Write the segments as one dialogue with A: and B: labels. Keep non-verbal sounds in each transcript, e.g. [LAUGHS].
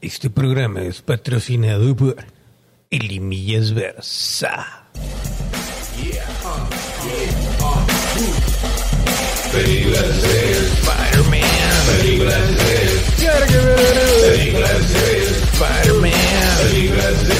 A: Este programa es patrocinado por Elimillas Versa. Películas de Spider-Man. Películas de Películas de Spider-Man. Películas de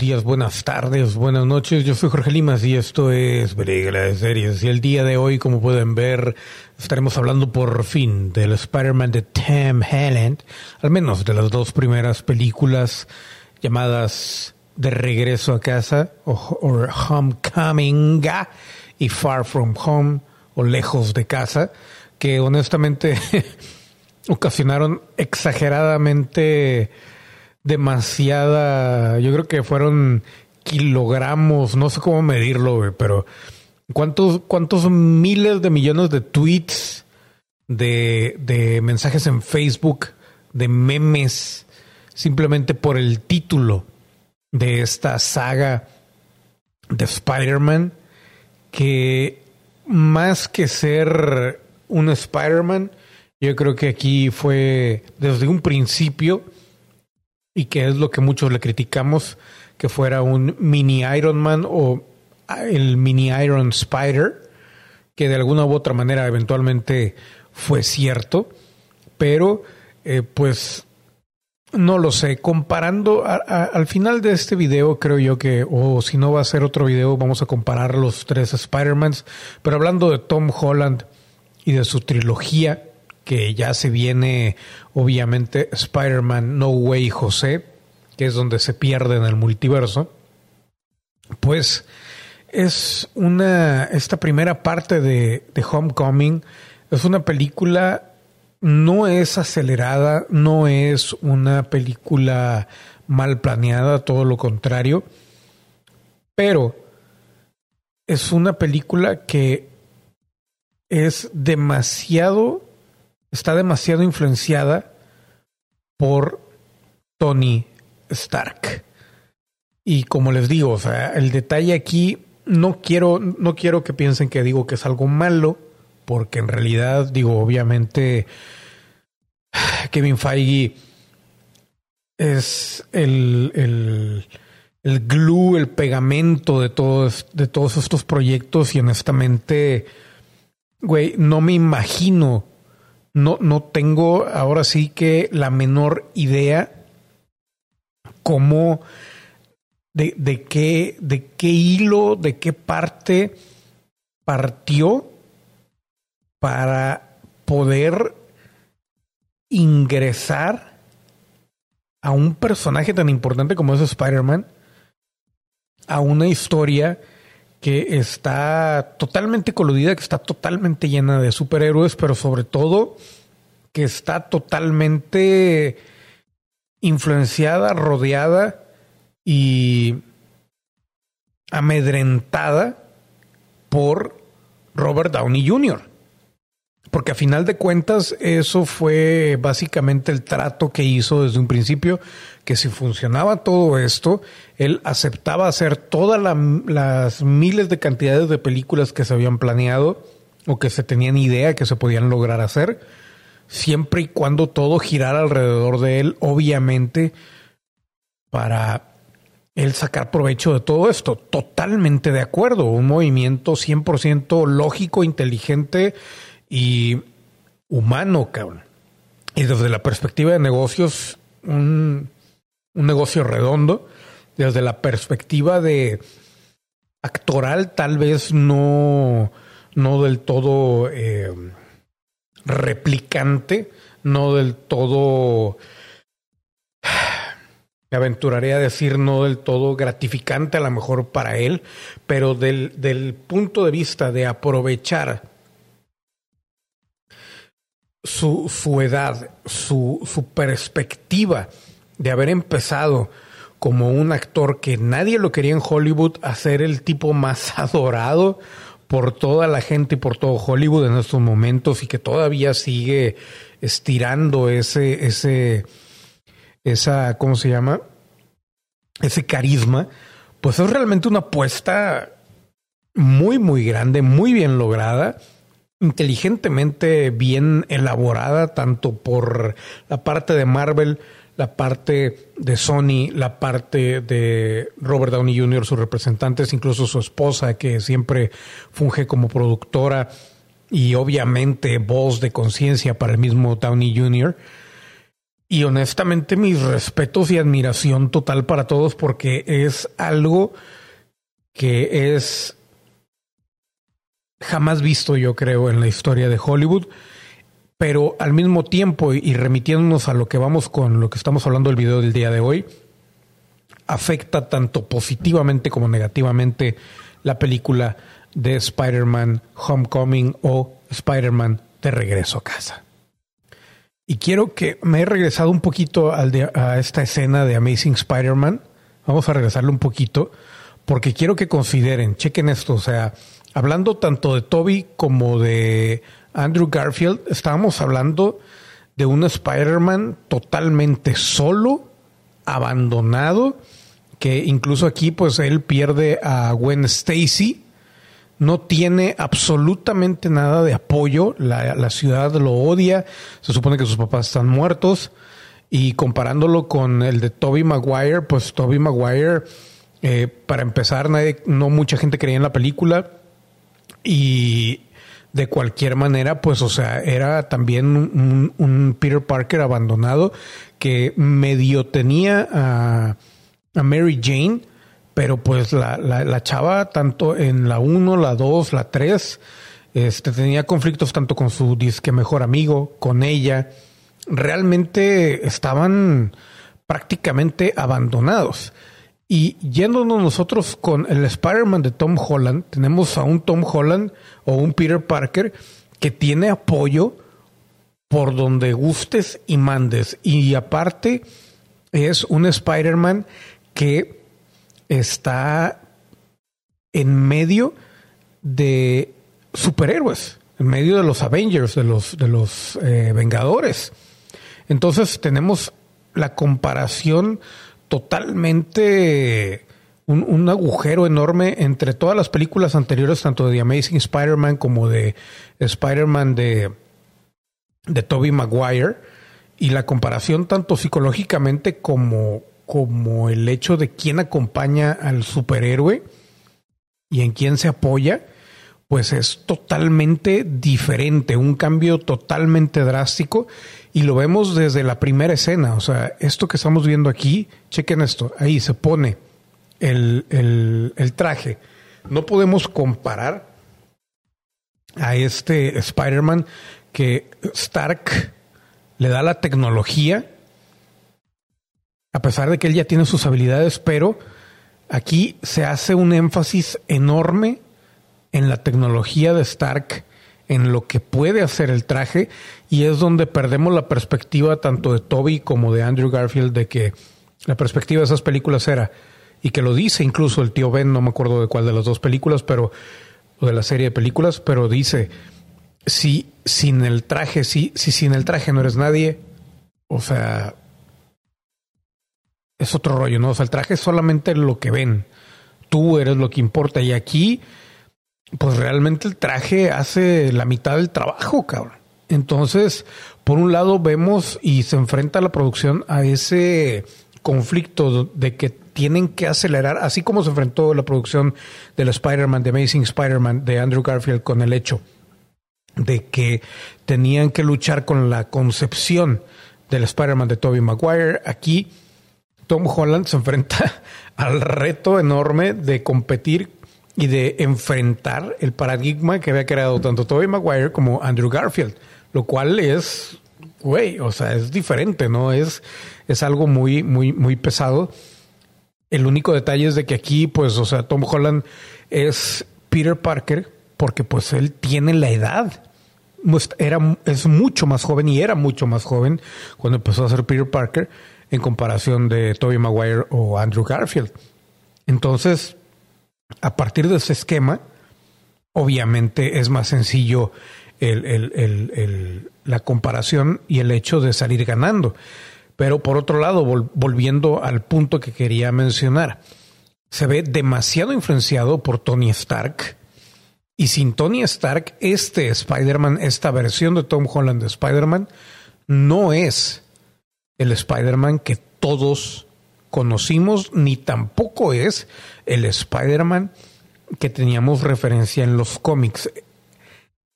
A: días, buenas tardes, buenas noches. Yo soy Jorge Limas y esto es Películas de Series. Y el día de hoy, como pueden ver, estaremos hablando por fin del Spider-Man de Tim Holland, al menos de las dos primeras películas llamadas De Regreso a Casa o, o Homecoming y Far From Home o Lejos de Casa, que honestamente [LAUGHS] ocasionaron exageradamente demasiada, yo creo que fueron kilogramos, no sé cómo medirlo, pero cuántos, cuántos miles de millones de tweets, de, de mensajes en Facebook, de memes, simplemente por el título de esta saga de Spider-Man, que más que ser un Spider-Man, yo creo que aquí fue desde un principio y que es lo que muchos le criticamos, que fuera un mini Iron Man o el mini Iron Spider, que de alguna u otra manera eventualmente fue cierto, pero eh, pues no lo sé, comparando al final de este video creo yo que, o si no va a ser otro video, vamos a comparar los tres Spider-Mans, pero hablando de Tom Holland y de su trilogía, que ya se viene obviamente Spider-Man No Way José, que es donde se pierde en el multiverso, pues es una, esta primera parte de, de Homecoming es una película, no es acelerada, no es una película mal planeada, todo lo contrario, pero es una película que es demasiado está demasiado influenciada por Tony Stark. Y como les digo, o sea, el detalle aquí no quiero no quiero que piensen que digo que es algo malo, porque en realidad digo, obviamente Kevin Feige es el, el, el glue, el pegamento de todos, de todos estos proyectos y honestamente, güey, no me imagino no, no tengo ahora sí que la menor idea cómo, de, de, qué, de qué hilo, de qué parte partió para poder ingresar a un personaje tan importante como es Spider-Man, a una historia que está totalmente coludida, que está totalmente llena de superhéroes, pero sobre todo que está totalmente influenciada, rodeada y amedrentada por Robert Downey Jr. Porque a final de cuentas eso fue básicamente el trato que hizo desde un principio, que si funcionaba todo esto, él aceptaba hacer todas la, las miles de cantidades de películas que se habían planeado o que se tenían idea que se podían lograr hacer, siempre y cuando todo girara alrededor de él, obviamente, para él sacar provecho de todo esto. Totalmente de acuerdo, un movimiento 100% lógico, inteligente y humano, cabrón. Y desde la perspectiva de negocios, un, un negocio redondo. Desde la perspectiva de actoral, tal vez no, no del todo eh, replicante, no del todo, me aventuraré a decir, no del todo gratificante a lo mejor para él, pero del, del punto de vista de aprovechar su, su edad, su, su perspectiva de haber empezado como un actor que nadie lo quería en Hollywood a ser el tipo más [LAUGHS] adorado por toda la gente y por todo Hollywood en estos momentos y que todavía sigue estirando ese, ese, esa, ¿cómo se llama? Ese carisma, pues es realmente una apuesta muy, muy grande, muy bien lograda inteligentemente bien elaborada, tanto por la parte de Marvel, la parte de Sony, la parte de Robert Downey Jr., sus representantes, incluso su esposa, que siempre funge como productora y obviamente voz de conciencia para el mismo Downey Jr. Y honestamente mis respetos y admiración total para todos porque es algo que es jamás visto yo creo en la historia de Hollywood, pero al mismo tiempo y remitiéndonos a lo que vamos con lo que estamos hablando del video del día de hoy, afecta tanto positivamente como negativamente la película de Spider-Man Homecoming o Spider-Man de regreso a casa. Y quiero que me he regresado un poquito al a esta escena de Amazing Spider-Man. Vamos a regresarle un poquito porque quiero que consideren, chequen esto, o sea, hablando tanto de Toby como de Andrew Garfield, estábamos hablando de un Spider-Man totalmente solo, abandonado, que incluso aquí pues él pierde a Gwen Stacy, no tiene absolutamente nada de apoyo, la, ciudad lo odia, se supone que sus papás están muertos. Y comparándolo con el de Toby Maguire, pues Toby Maguire, eh, para empezar, no mucha gente creía en la película. Y de cualquier manera, pues, o sea, era también un, Peter Parker abandonado que medio tenía a, a Mary Jane, pero pues la, la, chava, tanto en la 1, la 2, la 3, este, tenía conflictos tanto con su disque mejor amigo, con ella. Realmente estaban prácticamente abandonados. Y yéndonos nosotros con el Spider-Man de Tom Holland, tenemos a un Tom Holland o un Peter Parker que tiene apoyo por donde gustes y mandes. Y aparte es un Spider-Man que está en medio de superhéroes, en medio de los Avengers, de los, de los eh, Vengadores. Entonces tenemos la comparación totalmente un, agujero enorme entre todas las películas anteriores, tanto de The Amazing Spider-Man como de Spider-Man de, de Tobey Maguire, y la comparación tanto psicológicamente como, como el hecho de quién acompaña al superhéroe y en quién se apoya, pues es totalmente diferente, un cambio totalmente drástico y lo vemos desde la primera escena, o sea, esto que estamos viendo aquí, chequen esto, ahí se pone el, el traje. No podemos comparar a este Spider-Man que Stark le da la tecnología a pesar de que él ya tiene sus habilidades, pero aquí se hace un énfasis enorme en la tecnología de Stark, en lo que puede hacer el traje, y es donde perdemos la perspectiva tanto de Toby como de Andrew Garfield de que la perspectiva de esas películas era, y que lo dice incluso el tío Ben, no me acuerdo de cuál de las dos películas, pero, o de la serie de películas, pero dice, si sin el traje, si, si sin el traje no eres nadie, o sea, es otro rollo, ¿no? O sea, el traje es solamente lo que ven. Tú eres lo que importa. Y aquí, pues realmente el traje hace la mitad del trabajo, cabrón. Entonces, por un lado vemos y se enfrenta la producción a ese conflicto de que tienen que acelerar, así como se enfrentó la producción del Spider-Man, de Amazing Spider-Man, de Andrew Garfield, con el hecho de que tenían que luchar con la concepción del Spider-Man de Tobey Maguire. Aquí Tom Holland se enfrenta [LAUGHS] al reto enorme de competir y de enfrentar el paradigma que había creado tanto Tobey Maguire como Andrew Garfield, lo cual es, güey, o sea, es diferente, ¿no? Es, es algo muy, muy, muy pesado. El único detalle es de que aquí, pues, o sea, Tom Holland es Peter Parker porque pues él tiene la edad. Era, es mucho más joven y era mucho más joven cuando empezó a ser Peter Parker en comparación de Tobey Maguire o Andrew Garfield. Entonces, a partir de ese esquema, obviamente es más sencillo la comparación y el hecho de salir ganando. Pero por otro lado, volviendo al punto que quería mencionar, se ve demasiado influenciado por Tony Stark. Y sin Tony Stark, este Spider-Man, esta versión de Tom Holland de Spider-Man, no es el Spider-Man que todos conocimos, ni tampoco es el Spider-Man que teníamos referencia en los cómics.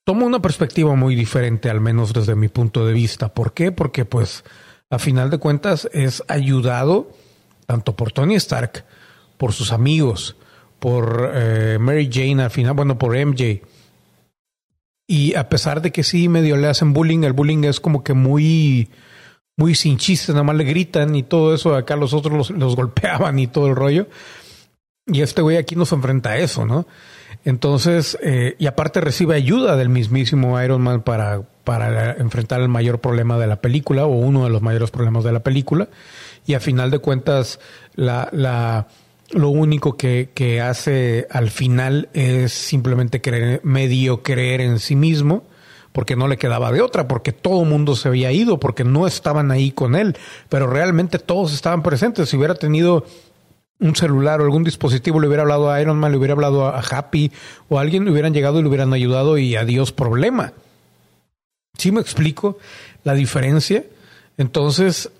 A: Toma una perspectiva muy diferente, al menos desde mi punto de vista. ¿Por qué? Porque pues a final de cuentas es ayudado tanto por Tony Stark, por sus amigos, por eh, Mary Jane al final, bueno, por MJ. Y a pesar de que sí medio le hacen bullying, el bullying es como que muy, muy sin chiste, nada más le gritan y todo eso, acá los otros los, golpeaban y todo el rollo. Y este güey aquí nos enfrenta a eso, ¿no? Entonces, eh, y aparte recibe ayuda del mismísimo Iron Man para, para enfrentar el mayor problema de la película o uno de los mayores problemas de la película. Y a final de cuentas, la, la, lo único que, que hace al final es simplemente creer, medio creer en sí mismo, porque no le quedaba de otra, porque todo el mundo se había ido, porque no estaban ahí con él, pero realmente todos estaban presentes. Si hubiera tenido un celular o algún dispositivo, le hubiera hablado a Iron Man, le hubiera hablado a Happy o alguien, le hubieran llegado y le hubieran ayudado y adiós problema. ¿Sí me explico la diferencia? Entonces,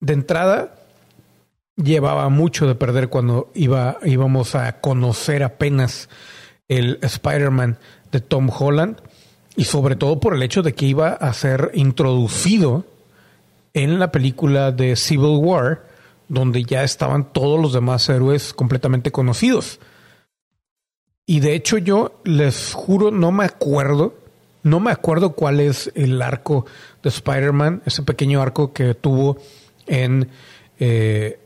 A: de entrada, llevaba mucho de perder cuando iba, íbamos a conocer apenas el Spider-Man de Tom Holland y sobre todo por el hecho de que iba a ser introducido en la película de Civil War donde ya estaban todos los demás héroes completamente conocidos. Y de hecho yo les juro, no me acuerdo, no me acuerdo cuál es el arco de Spider-Man, ese pequeño arco que tuvo en, eh,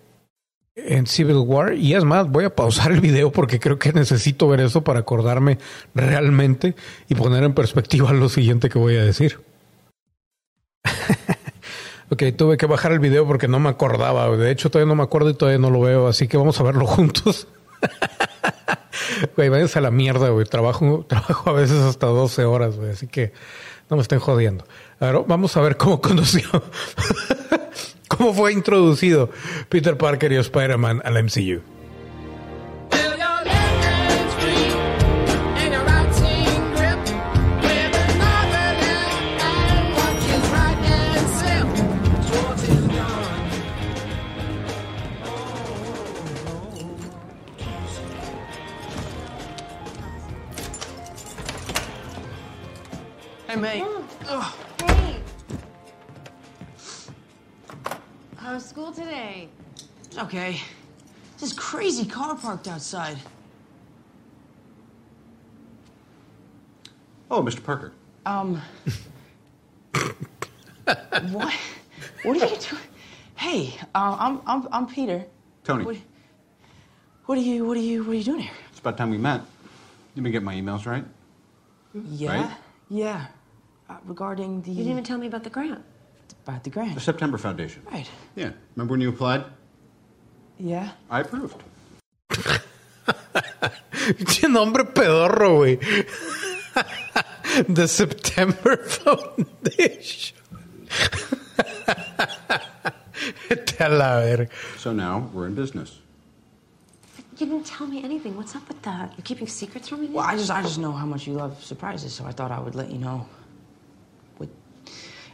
A: en Civil War. Y es más, voy a pausar el video porque creo que necesito ver eso para acordarme realmente y poner en perspectiva lo siguiente que voy a decir. [LAUGHS] Ok, tuve que bajar el video porque no me acordaba. De hecho, todavía no me acuerdo y todavía no lo veo, así que vamos a verlo [LAUGHS] juntos. Güey, a la mierda, güey. Trabajo, [LAUGHS] trabajo a veces hasta 12 horas, güey. Así que no me estén jodiendo. Ahora vamos a ver cómo conoció, cómo fue introducido Peter Parker y Spider-Man al MCU.
B: Parked outside.
C: Oh, Mr. Parker.
B: Um. [LAUGHS] what? What are you doing? Hey, uh, I'm I'm I'm Peter.
C: Tony.
B: What, what are you What are you What are you doing here?
C: It's about time we met. You been getting my emails, right?
B: Yeah.
C: Right?
B: Yeah. Uh, regarding the
D: You didn't even tell me about the grant.
B: about the grant.
C: The September Foundation.
B: Right.
C: Yeah. Remember when you applied?
B: Yeah.
C: I approved. [LAUGHS]
A: Qué nombre pedorro, güey. The September Foundation. [LAUGHS] Vete a la.
C: So now we're in business.
D: You didn't tell me anything. What's up with that? You're keeping secrets from me?
B: Well, I just I just know how much you love surprises, so I thought I would let you know.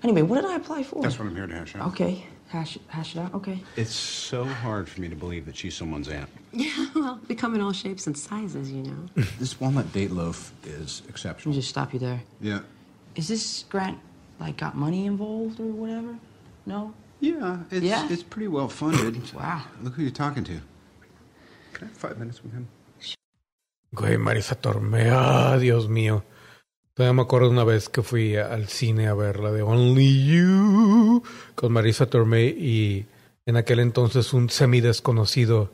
B: What? Anyway, what did I apply for?
C: That's what I'm here to hash out.
B: Okay. Hash it, hash it out. Okay.
C: It's so hard for me to believe that she's someone's aunt. [LAUGHS]
D: Yeah, well, we come in all shapes and sizes, you know. [LAUGHS]
C: this walnut date loaf is exceptional.
B: Let me just stop you there.
C: Yeah.
B: Is this grant like got money involved or whatever? No.
C: Yeah, it's,
B: Yeah?
C: it's pretty well funded. [COUGHS]
B: Wow.
C: Look who you're talking to. Can I have five minutes with him?
A: Güey, Marisa Torme. Ah, Dios mío. Todavía me acuerdo una vez que fui al cine a ver la de Only You con Marisa Torme y en aquel entonces un semi desconocido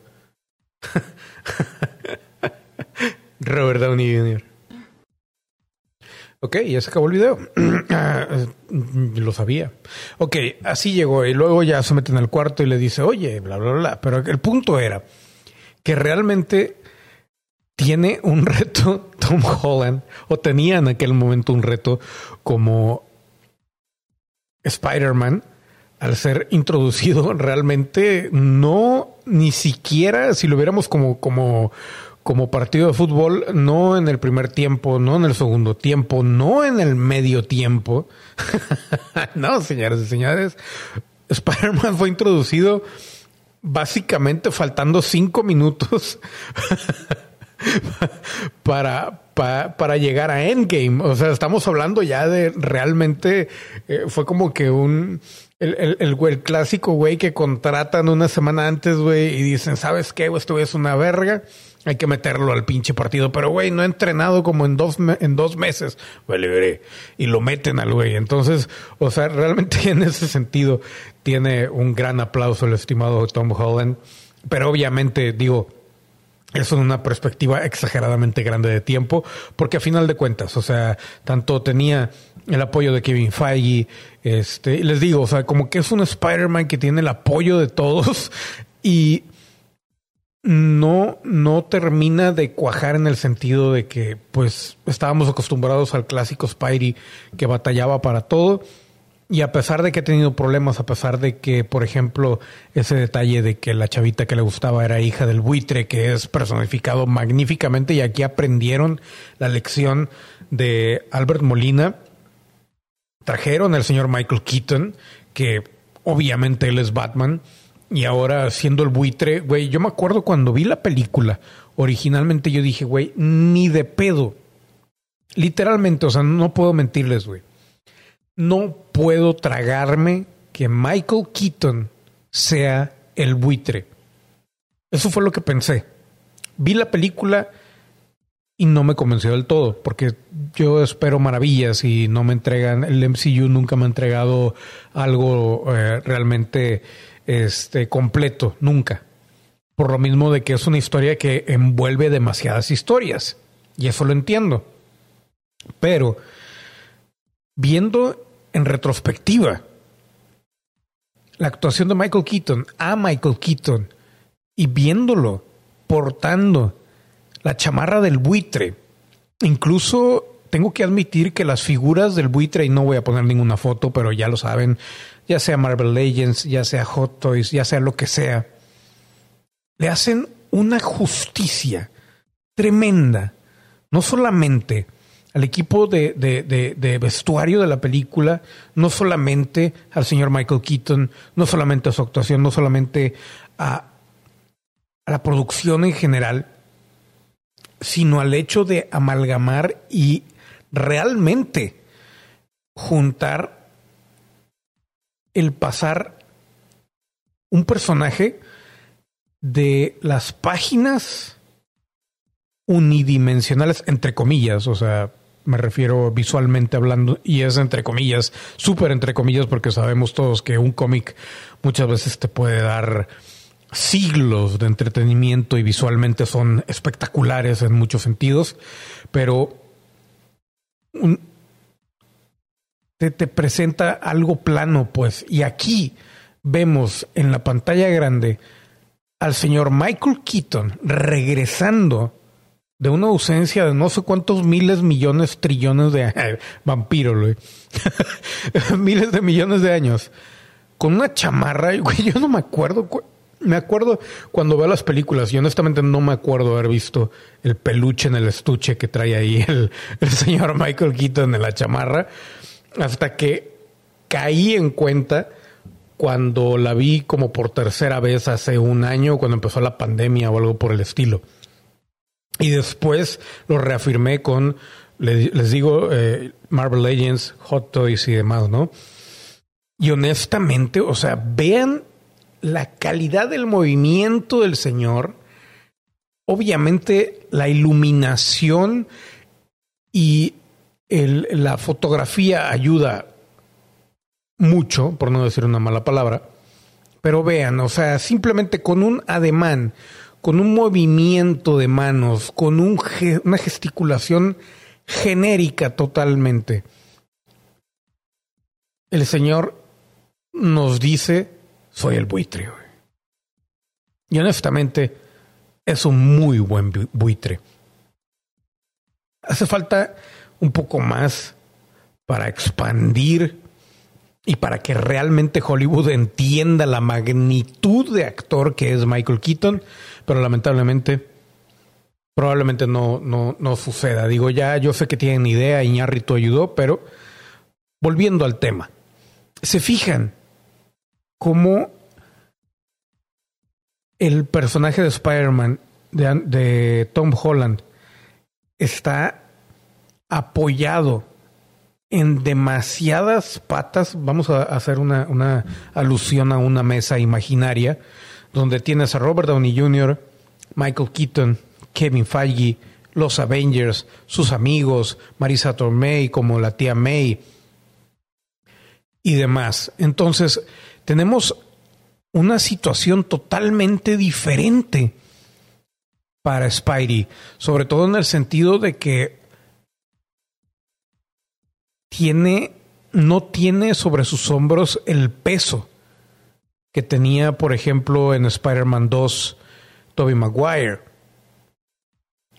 A: [LAUGHS] Robert Downey Jr. Ok, ya se acabó el video. [CLEARS THROAT] Lo sabía. Ok, así llegó y luego ya se mete en el cuarto y le dice, oye, bla, bla, bla. Pero el punto era que realmente tiene un reto [LAUGHS] Tom Holland, o tenía en aquel momento un reto como Spider-Man, al ser introducido [LAUGHS] realmente no ni siquiera si lo viéramos como como como partido de fútbol, no en el primer tiempo, no en el segundo tiempo, no en el medio tiempo. [LAUGHS] no, señores y señores, Spider-Man fue introducido básicamente faltando cinco minutos [LAUGHS] para, para, llegar a Endgame. O sea, estamos hablando ya de realmente, eh, fue como que un, el, el, el, clásico güey que contratan una semana antes, güey, y dicen, ¿sabes qué? Esto es una verga. Hay que meterlo al pinche partido. Pero, güey, no ha entrenado como en dos, en dos meses. Vale, y lo meten al güey. Entonces, o sea, realmente [LAUGHS] en ese sentido tiene un gran aplauso el estimado Tom Holland. Pero obviamente, digo, en una perspectiva exageradamente grande de tiempo, porque a final de cuentas, o sea, tanto tenía el apoyo de Kevin Feige, este, les digo, o sea, como que es un Spider-Man que tiene el apoyo de todos [LAUGHS] y no, no termina de cuajar en el sentido de que, pues, estábamos acostumbrados al clásico Spidey que batallaba para todo y a pesar de que ha tenido problemas, a pesar de que, por ejemplo, ese detalle de que la chavita que le gustaba era hija del buitre, que es personificado magníficamente, y aquí aprendieron la lección de Albert Molina, trajeron al señor Michael Keaton, que obviamente él es Batman, y ahora siendo el buitre, güey, yo me acuerdo cuando vi la película, originalmente yo dije, güey, ni de pedo. Literalmente, o sea, no puedo mentirles, güey no puedo tragarme que Michael Keaton sea el buitre. Eso fue lo que pensé. Vi la película y no me convenció del todo, porque yo espero maravillas y no me entregan, el MCU nunca me ha entregado algo eh, realmente este, completo, nunca. Por lo mismo de que es una historia que envuelve demasiadas historias, y eso lo entiendo. Pero viendo en retrospectiva. La actuación de Michael Keaton a Michael Keaton y viéndolo portando la chamarra del buitre, incluso tengo que admitir que las figuras del buitre, y no voy a poner ninguna foto, pero ya lo saben, ya sea Marvel Legends, ya sea Hot Toys, ya sea lo que sea, le hacen una justicia tremenda, no solamente al equipo de, de, vestuario de la película, no solamente al señor Michael Keaton, no solamente a su actuación, no solamente a, a la producción en general, sino al hecho de amalgamar y realmente juntar el pasar un personaje de las páginas unidimensionales, entre comillas, o sea, me refiero visualmente hablando, y es entre comillas, súper entre comillas, porque sabemos todos que un cómic muchas veces te puede dar siglos de entretenimiento y visualmente son espectaculares en muchos sentidos, pero te, te presenta algo plano, pues, y aquí vemos en la pantalla grande al señor Michael Keaton regresando de una ausencia de no sé cuántos miles, millones, trillones de [LAUGHS] vampiro, güey. [LAUGHS] miles de millones de años. Con una chamarra, [LAUGHS] güey, yo no me acuerdo. Me acuerdo cuando veo las películas, y honestamente no me acuerdo haber visto el peluche en el estuche que trae ahí el, el señor Michael Keaton en la chamarra, hasta que caí en cuenta cuando la vi como por tercera vez hace un año, cuando empezó la pandemia o algo por el estilo. Y después lo reafirmé con, les digo, eh, Marvel Legends, Hot Toys y demás, ¿no? Y honestamente, o sea, vean la calidad del movimiento del Señor. Obviamente la iluminación y la fotografía ayuda mucho, por no decir una mala palabra. Pero vean, o sea, simplemente con un ademán, con un movimiento de manos, con un, una gesticulación genérica totalmente. El Señor nos dice, soy el buitre. Y honestamente, es un muy buen buitre. Hace falta un poco más para expandir y para que realmente Hollywood entienda la magnitud de actor que es Michael Keaton pero lamentablemente probablemente no, no, no suceda. Digo, ya yo sé que tienen idea, Iñárritu ayudó, pero volviendo al tema, se fijan cómo el personaje de Spider-Man de, de Tom Holland está apoyado en demasiadas patas. Vamos a hacer una, una, alusión a una mesa imaginaria donde tienes a Robert Downey Jr., Michael Keaton, Kevin Feige, los Avengers, sus amigos, Marisa Tomei como la tía May y demás. Entonces, tenemos una situación totalmente diferente para Spidey, sobre todo en el sentido de que tiene, no tiene sobre sus hombros el peso que tenía, por ejemplo, en Spider-Man 2, Tobey Maguire,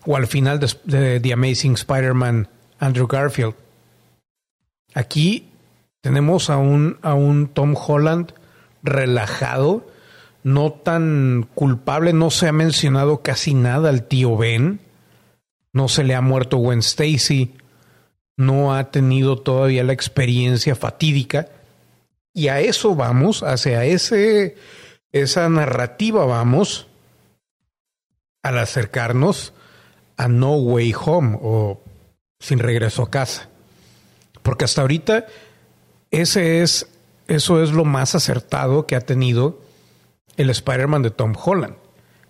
A: o al final de, The Amazing Spider-Man, Andrew Garfield. Aquí tenemos a un, a un Tom Holland relajado, no tan culpable, no se ha mencionado casi nada al tío Ben, no se le ha muerto Gwen Stacy, no ha tenido todavía la experiencia fatídica y a eso vamos, hacia esa narrativa vamos al acercarnos a No Way Home o Sin regreso a casa. Porque hasta ahorita ese es eso es lo más acertado que ha tenido el Spider-Man de Tom Holland,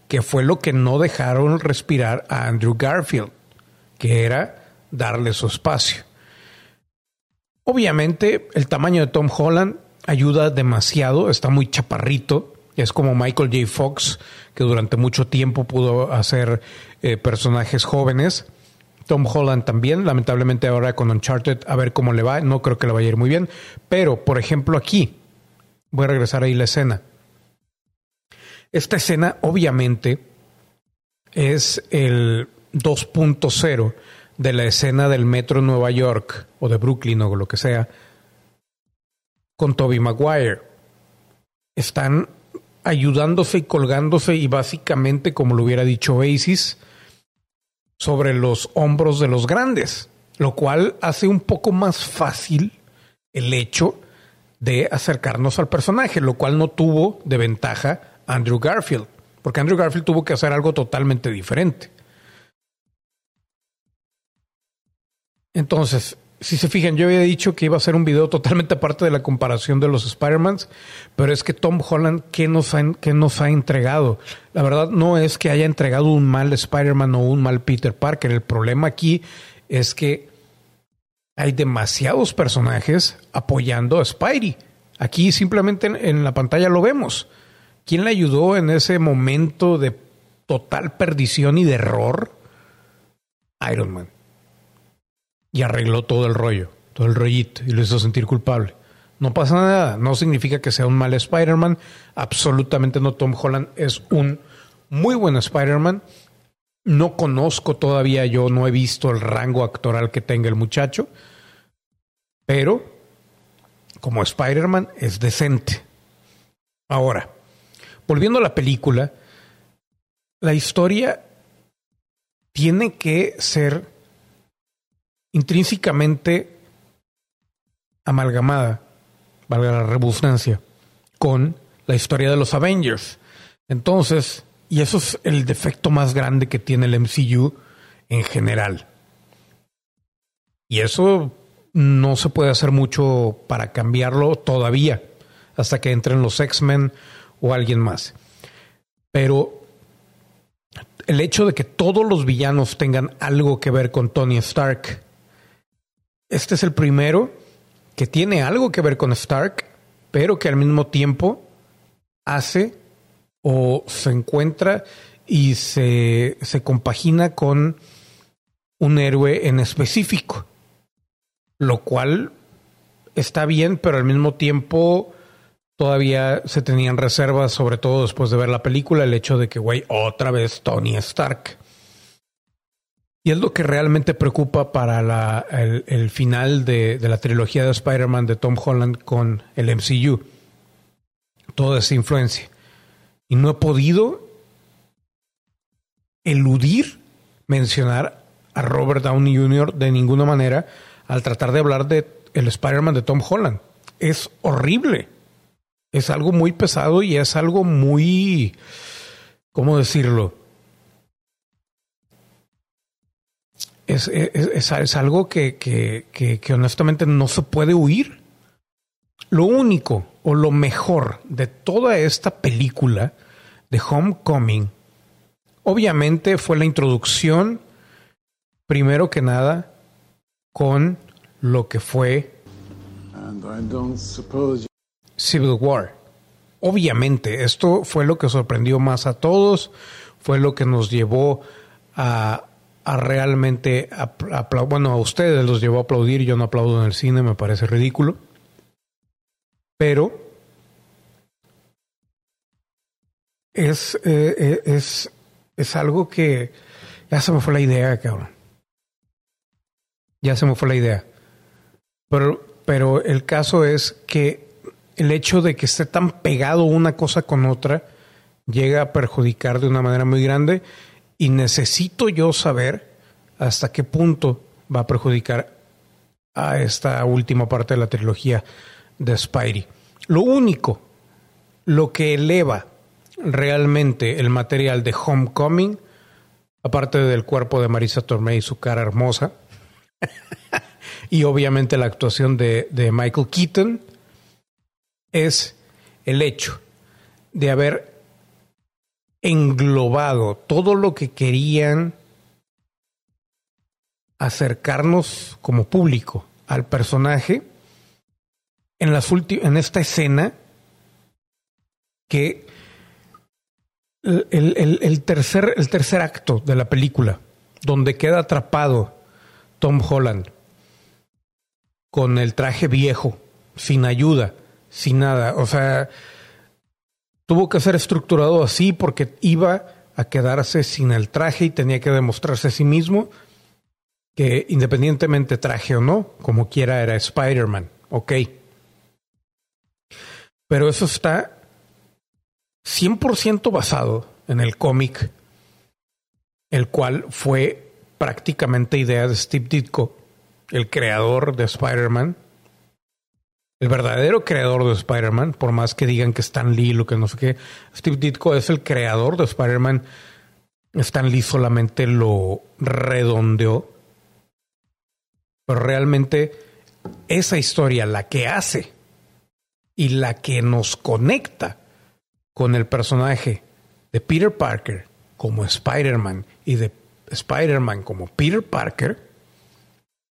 A: que fue lo que no dejaron respirar a Andrew Garfield, que era darle su espacio. Obviamente, el tamaño de Tom Holland ayuda demasiado, está muy chaparrito, es como Michael J. Fox, que durante mucho tiempo pudo hacer eh, personajes jóvenes. Tom Holland también, lamentablemente ahora con Uncharted, a ver cómo le va, no creo que le vaya a ir muy bien, pero por ejemplo aquí, voy a regresar ahí la escena. Esta escena obviamente es el 2.0 de la escena del metro Nueva York o de Brooklyn o lo que sea con Toby Maguire. Están ayudándose y colgándose y básicamente, como lo hubiera dicho Oasis, sobre los hombros de los grandes, lo cual hace un poco más fácil el hecho de acercarnos al personaje, lo cual no tuvo de ventaja Andrew Garfield, porque Andrew Garfield tuvo que hacer algo totalmente diferente. Entonces, si se fijan, yo había dicho que iba a ser un video totalmente aparte de la comparación de los Spider-Mans, pero es que Tom Holland, ¿qué nos, ha, ¿qué nos ha entregado? La verdad no es que haya entregado un mal Spider-Man o un mal Peter Parker. El problema aquí es que hay demasiados personajes apoyando a Spidey. Aquí simplemente en, en la pantalla lo vemos. ¿Quién le ayudó en ese momento de total perdición y de error? Iron Man y arregló todo el rollo, todo el rollito y lo hizo sentir culpable. No pasa nada, no significa que sea un mal Spider-Man, absolutamente no. Tom Holland es un muy buen Spider-Man. No conozco todavía, yo no he visto el rango actoral que tenga el muchacho, pero como Spider-Man es decente. Ahora, volviendo a la película, la historia tiene que ser intrínsecamente amalgamada, valga la redundancia, con la historia de los Avengers. Entonces, y eso es el defecto más grande que tiene el MCU en general. Y eso no se puede hacer mucho para cambiarlo todavía, hasta que entren los X-Men o alguien más. Pero el hecho de que todos los villanos tengan algo que ver con Tony Stark este es el primero que tiene algo que ver con Stark, pero que al mismo tiempo hace o se encuentra y se, se compagina con un héroe en específico, lo cual está bien, pero al mismo tiempo todavía se tenían reservas, sobre todo después de ver la película, el hecho de que, güey, otra vez Tony Stark. Y es lo que realmente preocupa para el, final de, de, la trilogía de Spider-Man de Tom Holland con el MCU. Toda esa influencia. Y no he podido eludir mencionar a Robert Downey Jr. de ninguna manera al tratar de hablar de el Spider-Man de Tom Holland. Es horrible. Es algo muy pesado y es algo muy, ¿cómo decirlo? Es, es, es, algo que, que, que, que honestamente no se puede huir. Lo único o lo mejor de toda esta película de Homecoming, obviamente fue la introducción, primero que nada, con lo que fue Civil War. Obviamente, esto fue lo que sorprendió más a todos, fue lo que nos llevó a, a realmente, bueno, a ustedes los llevó a aplaudir, yo no aplaudo en el cine, me parece ridículo, pero es, eh, es, es algo que ya se me fue la idea, cabrón. Ya se me fue la idea. Pero, pero el caso es que el hecho de que esté tan pegado una cosa con otra llega a perjudicar de una manera muy grande y necesito yo saber hasta qué punto va a perjudicar a esta última parte de la trilogía de Spidey. Lo único, lo que eleva realmente el material de Homecoming, aparte del cuerpo de Marisa Tomei y su cara hermosa, [LAUGHS] y obviamente la actuación de Michael Keaton, es el hecho de haber englobado todo lo que querían acercarnos como público al personaje en, las en esta escena que el, el, el, tercer, el tercer acto de la película, donde queda atrapado Tom Holland con el traje viejo, sin ayuda, sin nada. O sea, tuvo que ser estructurado así porque iba a quedarse sin el traje y tenía que demostrarse a sí mismo que independientemente traje o no, como quiera era Spider-Man. Ok. Pero eso está 100% basado en el cómic, el cual fue prácticamente idea de Steve Ditko, el creador de Spider-Man, el verdadero creador de Spider-Man, por más que digan que Stan Lee, lo que no sé qué, Steve Ditko es el creador de Spider-Man. Stan Lee solamente lo redondeó. Pero realmente esa historia, la que hace y la que nos conecta con el personaje de Peter Parker como Spider-Man y de Spider-Man como Peter Parker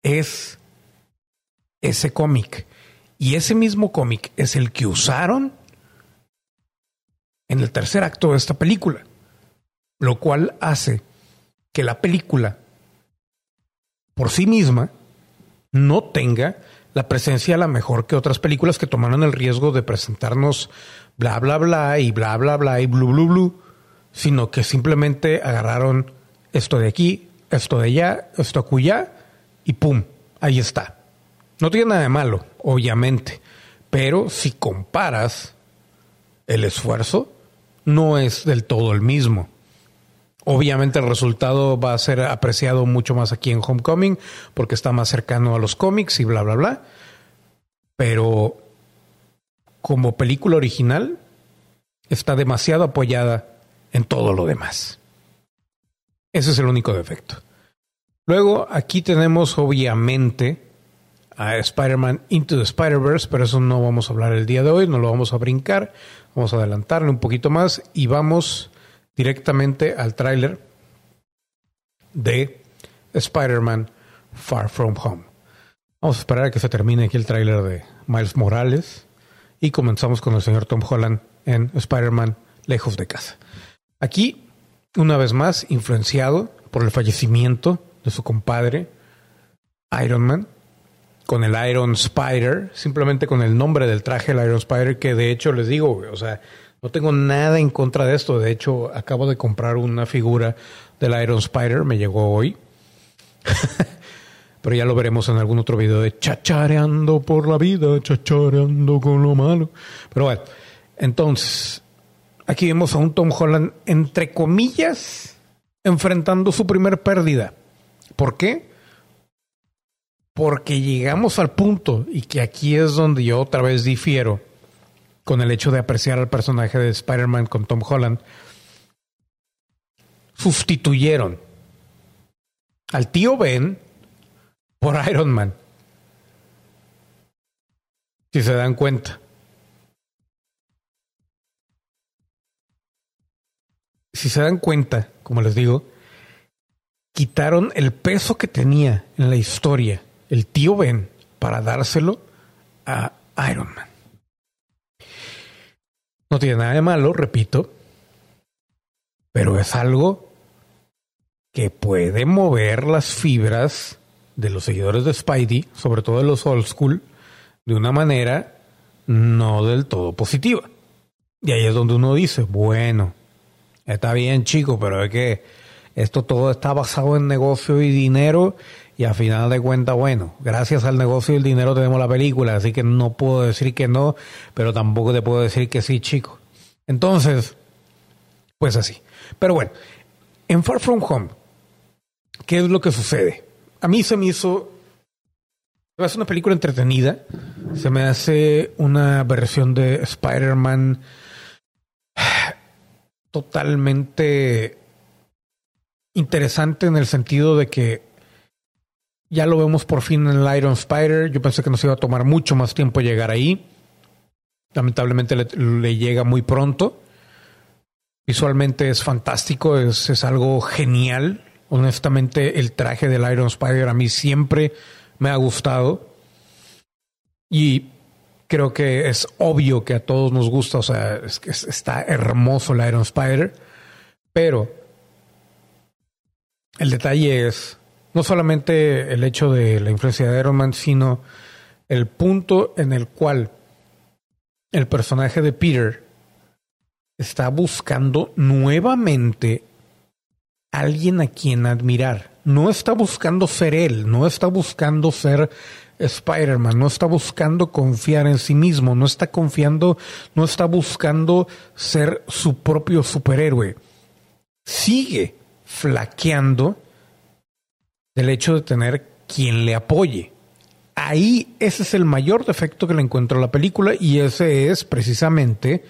A: es ese cómic. Y ese mismo cómic es el que usaron en el tercer acto de esta película, lo cual hace que la película por sí misma no tenga la presencia a la mejor que otras películas que tomaron el riesgo de presentarnos bla bla bla y bla bla bla y blu blu blu, sino que simplemente agarraron esto de aquí, esto de allá, esto acullá y pum, ahí está. No tiene nada de malo, obviamente, pero si comparas el esfuerzo, no es del todo el mismo. Obviamente el resultado va a ser apreciado mucho más aquí en Homecoming porque está más cercano a los cómics y bla, bla, bla. Pero como película original está demasiado apoyada en todo lo demás. Ese es el único defecto. Luego aquí tenemos obviamente a Spider-Man Into the Spider-Verse, pero eso no vamos a hablar el día de hoy, no lo vamos a brincar, vamos a adelantarle un poquito más y vamos directamente al tráiler de Spider-Man Far From Home. Vamos a esperar a que se termine aquí el tráiler de Miles Morales y comenzamos con el señor Tom Holland en Spider-Man Lejos de Casa. Aquí, una vez más, influenciado por el fallecimiento de su compadre Iron Man, con el Iron Spider, simplemente con el nombre del traje, el Iron Spider, que de hecho les digo, o sea, no tengo nada en contra de esto. De hecho, acabo de comprar una figura del Iron Spider, me llegó hoy. [LAUGHS] Pero ya lo veremos en algún otro video de chachareando por la vida, chachareando con lo malo. Pero bueno, entonces, aquí vemos a un Tom Holland, entre comillas, enfrentando su primer pérdida. ¿Por qué? Porque llegamos al punto, y que aquí es donde yo otra vez difiero con el hecho de apreciar al personaje de Spider-Man con Tom Holland, sustituyeron al tío Ben por Iron Man. Si se dan cuenta. Si se dan cuenta, como les digo, quitaron el peso que tenía en la historia el tío Ben para dárselo a Iron Man. No tiene nada de malo, repito, pero es algo que puede mover las fibras de los seguidores de Spidey, sobre todo de los old school, de una manera no del todo positiva. Y ahí es donde uno dice, bueno, está bien chico, pero es que esto todo está basado en negocio y dinero y a final de cuentas, bueno, gracias al negocio y el dinero tenemos la película, así que no puedo decir que no, pero tampoco te puedo decir que sí, chico. Entonces, pues así. Pero bueno, en Far From Home, ¿qué es lo que sucede? A mí se me hizo... Se me hace una película entretenida. Se me hace una versión de Spider-Man totalmente interesante en el sentido de que ya lo vemos por fin en el Iron Spider. Yo pensé que nos iba a tomar mucho más tiempo llegar ahí. Lamentablemente le, llega muy pronto. Visualmente es fantástico, es, es, algo genial. Honestamente, el traje del Iron Spider a mí siempre me ha gustado. Y creo que es obvio que a todos nos gusta. O sea, es, es, está hermoso el Iron Spider. Pero el detalle es no solamente el hecho de la influencia de Iron Man, sino el punto en el cual el personaje de Peter está buscando nuevamente alguien a quien admirar. No está buscando ser él, no está buscando ser Spider-Man, no está buscando confiar en sí mismo, no está confiando, no está buscando ser su propio superhéroe. Sigue flaqueando del hecho de tener quien le apoye. Ahí ese es el mayor defecto que le encuentro la película y ese es precisamente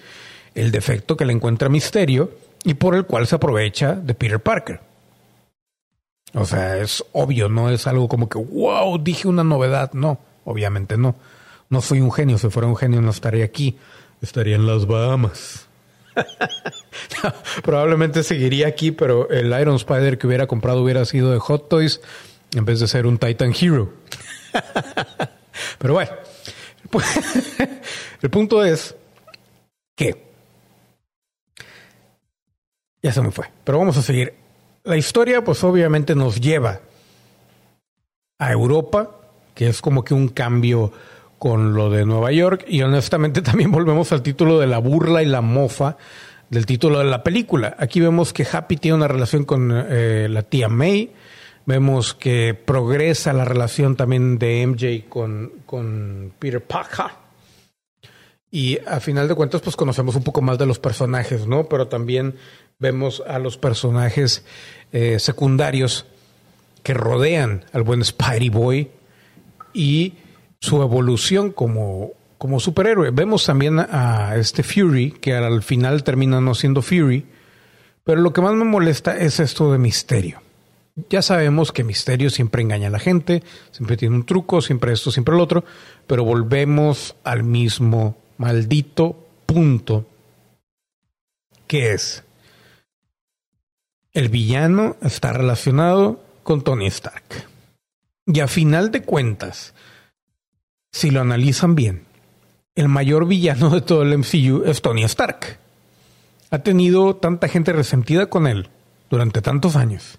A: el defecto que le encuentra Misterio y por el cual se aprovecha de Peter Parker. O sea, es obvio, no es algo como que, wow, dije una novedad. No, obviamente no. No soy un genio, si fuera un genio no estaría aquí, estaría en las Bahamas. [LAUGHS] Probablemente seguiría aquí, pero el Iron Spider que hubiera comprado hubiera sido de Hot Toys en vez de ser un Titan Hero. [LAUGHS] pero bueno, [LAUGHS] el punto es que ya se me fue, pero vamos a seguir. La historia, pues obviamente nos lleva a Europa, que es como que un cambio con lo de Nueva York y honestamente [LAUGHS] también volvemos al título de la burla y la mofa del título de la película. Aquí vemos que Happy tiene una relación con eh, la tía May, vemos que progresa la relación también de MJ con, con Peter Parker. Y a final de cuentas, pues conocemos un poco más de los personajes, ¿no? Pero también vemos a los personajes eh, secundarios que rodean al buen Spidey Boy y su evolución como, como superhéroe. Vemos también a, este Fury, que al final termina no siendo Fury, pero lo que más me molesta es esto de misterio. Ya sabemos que Misterio siempre engaña a la gente, siempre tiene un truco, siempre esto, siempre el otro, pero volvemos al mismo maldito punto, que es el villano está relacionado con Tony Stark. Y a final de cuentas, si lo analizan bien, el mayor villano de todo el MCU es Tony Stark. Ha tenido tanta gente resentida con él durante tantos años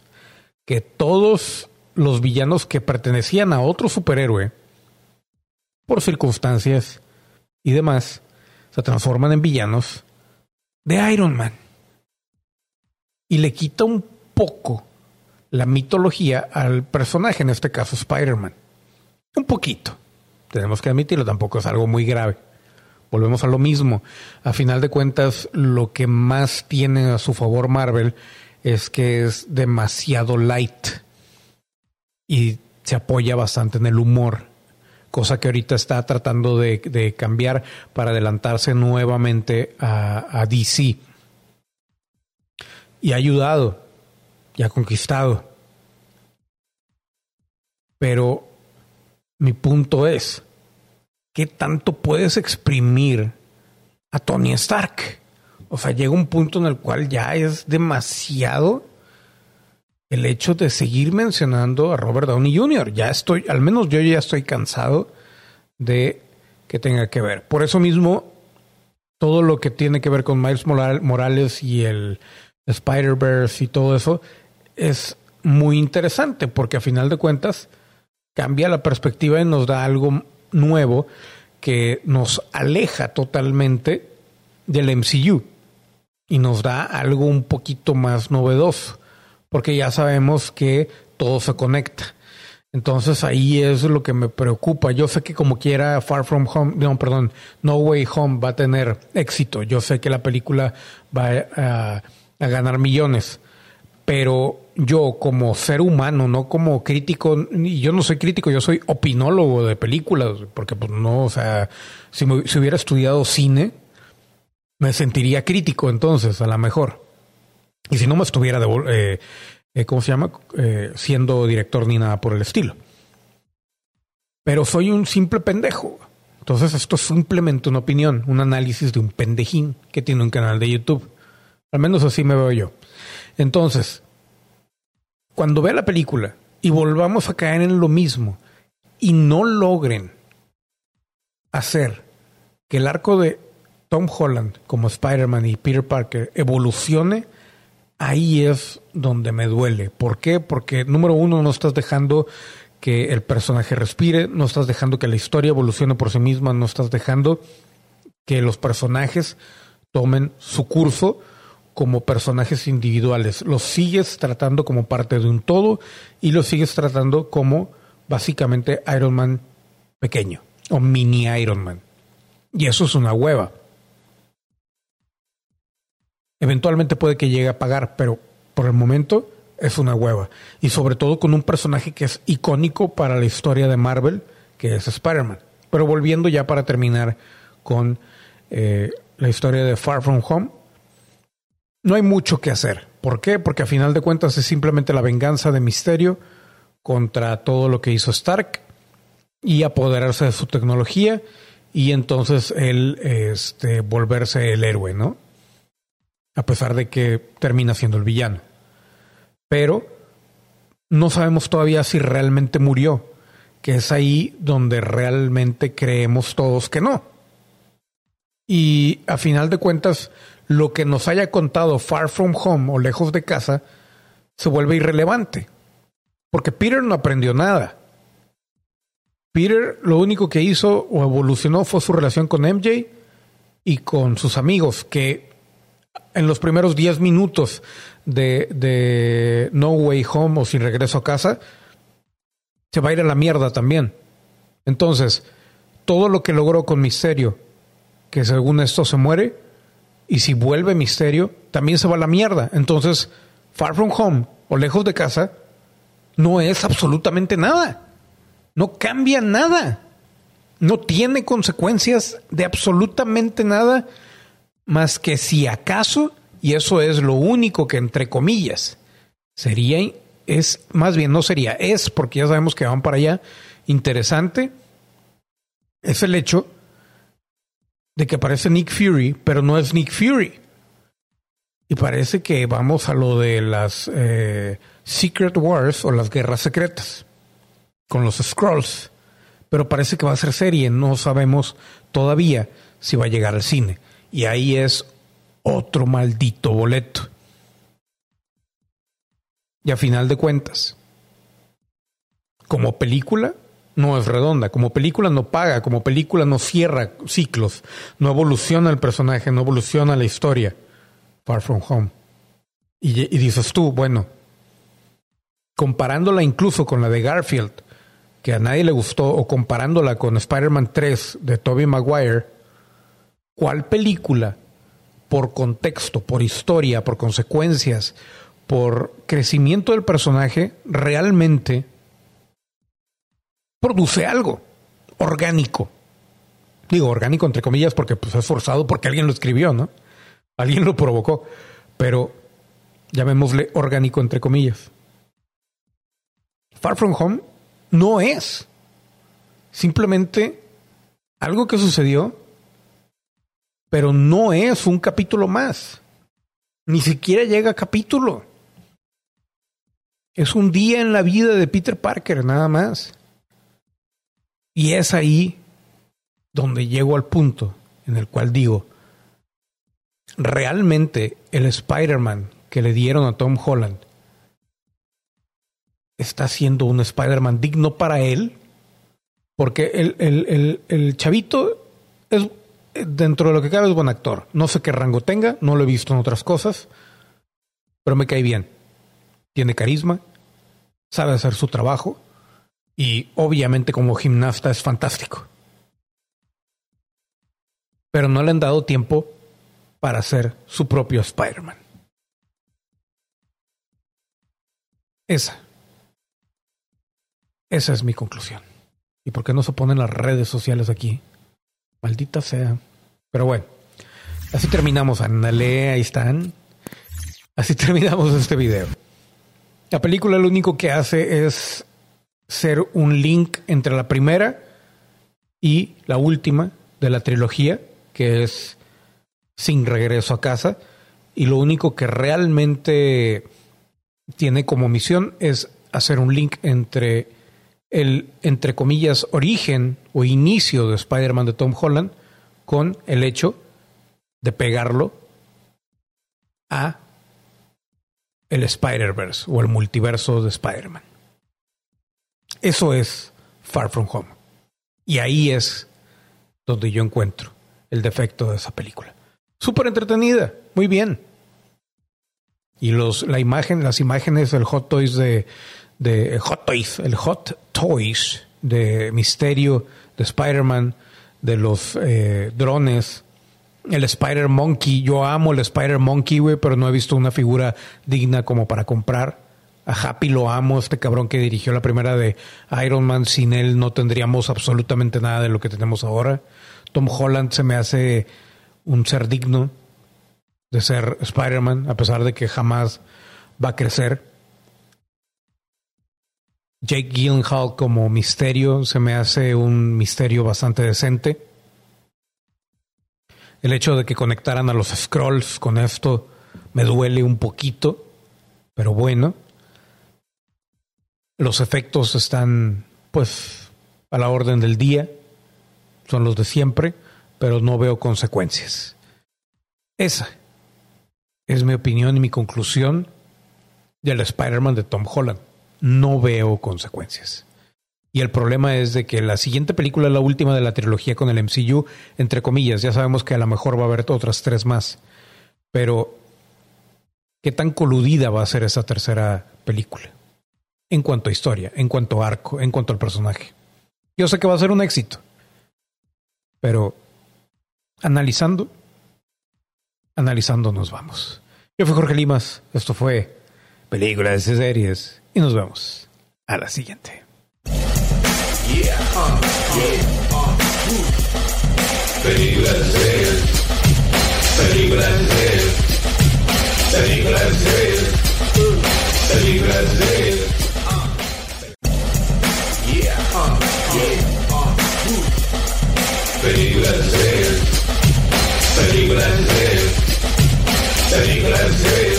A: que todos los villanos que pertenecían a otro superhéroe, por circunstancias y demás, se transforman en villanos de Iron Man. Y le quita un poco la mitología al personaje, en este caso Spider-Man. Un poquito tenemos que admitirlo, tampoco es algo muy grave. Volvemos a lo mismo. A final de cuentas, lo que más tiene a su favor Marvel es que es demasiado light y se apoya bastante en el humor, cosa que ahorita está tratando de, cambiar para adelantarse nuevamente a, a DC. Y ha ayudado, y ha conquistado. Pero mi punto es, ¿qué tanto puedes exprimir a Tony Stark? O sea, llega un punto en el cual ya es demasiado el hecho de seguir mencionando a Robert Downey Jr. Ya estoy, al menos yo ya estoy cansado de que tenga que ver. Por eso mismo, todo lo que tiene que ver con Miles Morales y el Spider-Verse y todo eso es muy interesante porque a final de cuentas cambia la perspectiva y nos da algo nuevo que nos aleja totalmente del MCU y nos da algo un poquito más novedoso, porque ya sabemos que todo se conecta. Entonces ahí es lo que me preocupa. Yo sé que como quiera Far From Home, no, perdón, No Way Home va a tener éxito. Yo sé que la película va a, a ganar millones, pero yo como ser humano, no como crítico, yo no soy crítico, yo soy opinólogo de películas, porque pues no, o sea, si, si hubiera estudiado cine, me sentiría crítico entonces, a lo mejor. Y si no me estuviera, de, eh, eh, ¿cómo se llama? Eh, siendo director ni nada por el estilo. Pero soy un simple pendejo. Entonces esto es simplemente una opinión, un análisis de un pendejín que tiene un canal de YouTube. Al menos así me veo yo. Entonces, cuando vea la película y volvamos a caer en lo mismo y no logren hacer que el arco de Tom Holland como Spider-Man y Peter Parker evolucione, ahí es donde me duele. ¿Por qué? Porque número uno, no estás dejando que el personaje respire, no estás dejando que la historia evolucione por sí misma, no estás dejando que los personajes tomen su curso como personajes individuales. Los sigues tratando como parte de un todo y los sigues tratando como básicamente Iron Man pequeño o mini Iron Man. Y eso es una hueva. Eventualmente puede que llegue a pagar, pero por el momento es una hueva. Y sobre todo con un personaje que es icónico para la historia de Marvel, que es Spider-Man. Pero volviendo ya para terminar con eh, la historia de Far From Home, no hay mucho que hacer. ¿Por qué? Porque a final de cuentas es simplemente la venganza de Misterio contra todo lo que hizo Stark y apoderarse de su tecnología y entonces él este, volverse el héroe, ¿no? A pesar de que termina siendo el villano. Pero no sabemos todavía si realmente murió, que es ahí donde realmente creemos todos que no. Y a final de cuentas, lo que nos haya contado Far From Home o lejos de casa se vuelve irrelevante. Porque Peter no aprendió nada. Peter lo único que hizo o evolucionó fue su relación con MJ y con sus amigos, que en los primeros 10 minutos de, de No Way Home o Sin Regreso a Casa, se va a ir a la mierda también. Entonces, todo lo que logró con Misterio, que según esto se muere, y si vuelve Misterio, también se va a la mierda. Entonces, Far From Home o Lejos de Casa no es absolutamente nada. No cambia nada. No tiene consecuencias de absolutamente nada más que si acaso, y eso es lo único que entre comillas sería, es más bien no sería, es porque ya sabemos que van para allá, interesante, es el hecho de que aparece Nick Fury, pero no es Nick Fury. Y parece que vamos a lo de las eh, Secret Wars o las guerras secretas con los Scrolls. Pero parece que va a ser serie, no sabemos todavía si va a llegar al cine. Y ahí es otro maldito boleto. Y a final de cuentas, como película, no es redonda. Como película no paga, como película no cierra ciclos, no evoluciona el personaje, no evoluciona la historia. Far From Home. Y, dices tú, bueno, comparándola incluso con la de Garfield, que a nadie le gustó, o comparándola con Spider-Man 3 de Tobey Maguire, ¿cuál película, por contexto, por historia, por consecuencias, por crecimiento del personaje, realmente produce algo orgánico. Digo, orgánico entre comillas porque pues, es forzado porque alguien lo escribió, ¿no? Alguien lo provocó. Pero llamémosle orgánico entre comillas. Far From Home no es simplemente algo que sucedió, pero no es un capítulo más. Ni siquiera llega a capítulo. Es un día en la vida de Peter Parker, nada más. Y es ahí donde llego al punto en el cual digo, realmente el Spider-Man que le dieron a Tom Holland está siendo un Spider-Man digno para él, porque el, el, el, chavito es, dentro de lo que cabe es buen actor. No sé qué rango tenga, no lo he visto en otras cosas, pero me cae bien. Tiene carisma, sabe hacer su trabajo y obviamente como gimnasta es fantástico. Pero no le han dado tiempo para ser su propio Spider-Man. Esa. Esa es mi conclusión. ¿Y por qué no se ponen las redes sociales aquí? Maldita sea. Pero bueno, así terminamos. Ándale, ahí están. Así [LAUGHS] terminamos este video. La película lo único que hace es ser un link entre la primera y la última de la trilogía, que es Sin regreso a casa. Y lo único que realmente tiene como misión es hacer un link entre el, entre comillas, origen o inicio de Spider-Man de Tom Holland con el hecho de pegarlo a el Spider-Verse o el multiverso de Spider-Man. Eso es Far From Home. Y ahí es donde yo encuentro el defecto de esa película. Súper entretenida, muy bien. Y los, la imagen, las imágenes del Hot Toys de, de Hot Toys, el Hot Toys de Misterio, de Spider-Man, de los eh, drones, el Spider Monkey. Yo amo el Spider Monkey, güey, pero no he visto una figura digna como para comprar. A Happy lo amo, este cabrón que dirigió la primera de Iron Man. Sin él no tendríamos absolutamente nada de lo que tenemos ahora. Tom Holland se me hace un ser digno de ser Spider-Man, a pesar de que jamás va a crecer. Jake Gyllenhaal como misterio se me hace un misterio bastante decente. El hecho de que conectaran a los scrolls con esto me duele un poquito, pero bueno. Los efectos están pues a la orden del día, son los de siempre, pero no veo consecuencias. Esa es mi opinión y mi conclusión del Spider-Man de Tom Holland. No veo consecuencias. Y el problema es de que la siguiente película es la última de la trilogía con el MCU, entre comillas. Ya sabemos que a lo mejor va a haber otras tres más. Pero, ¿qué tan coludida va a ser esa tercera película? En cuanto a historia, en cuanto a arco, en cuanto al personaje. Yo sé que va a ser un éxito. Pero, analizando, analizando nos vamos. Yo fui Jorge Limas, esto fue Películas y Series y nos vemos a la siguiente. Películas. Películas series. Películas series. Películas series. Películas de Películas de Películas de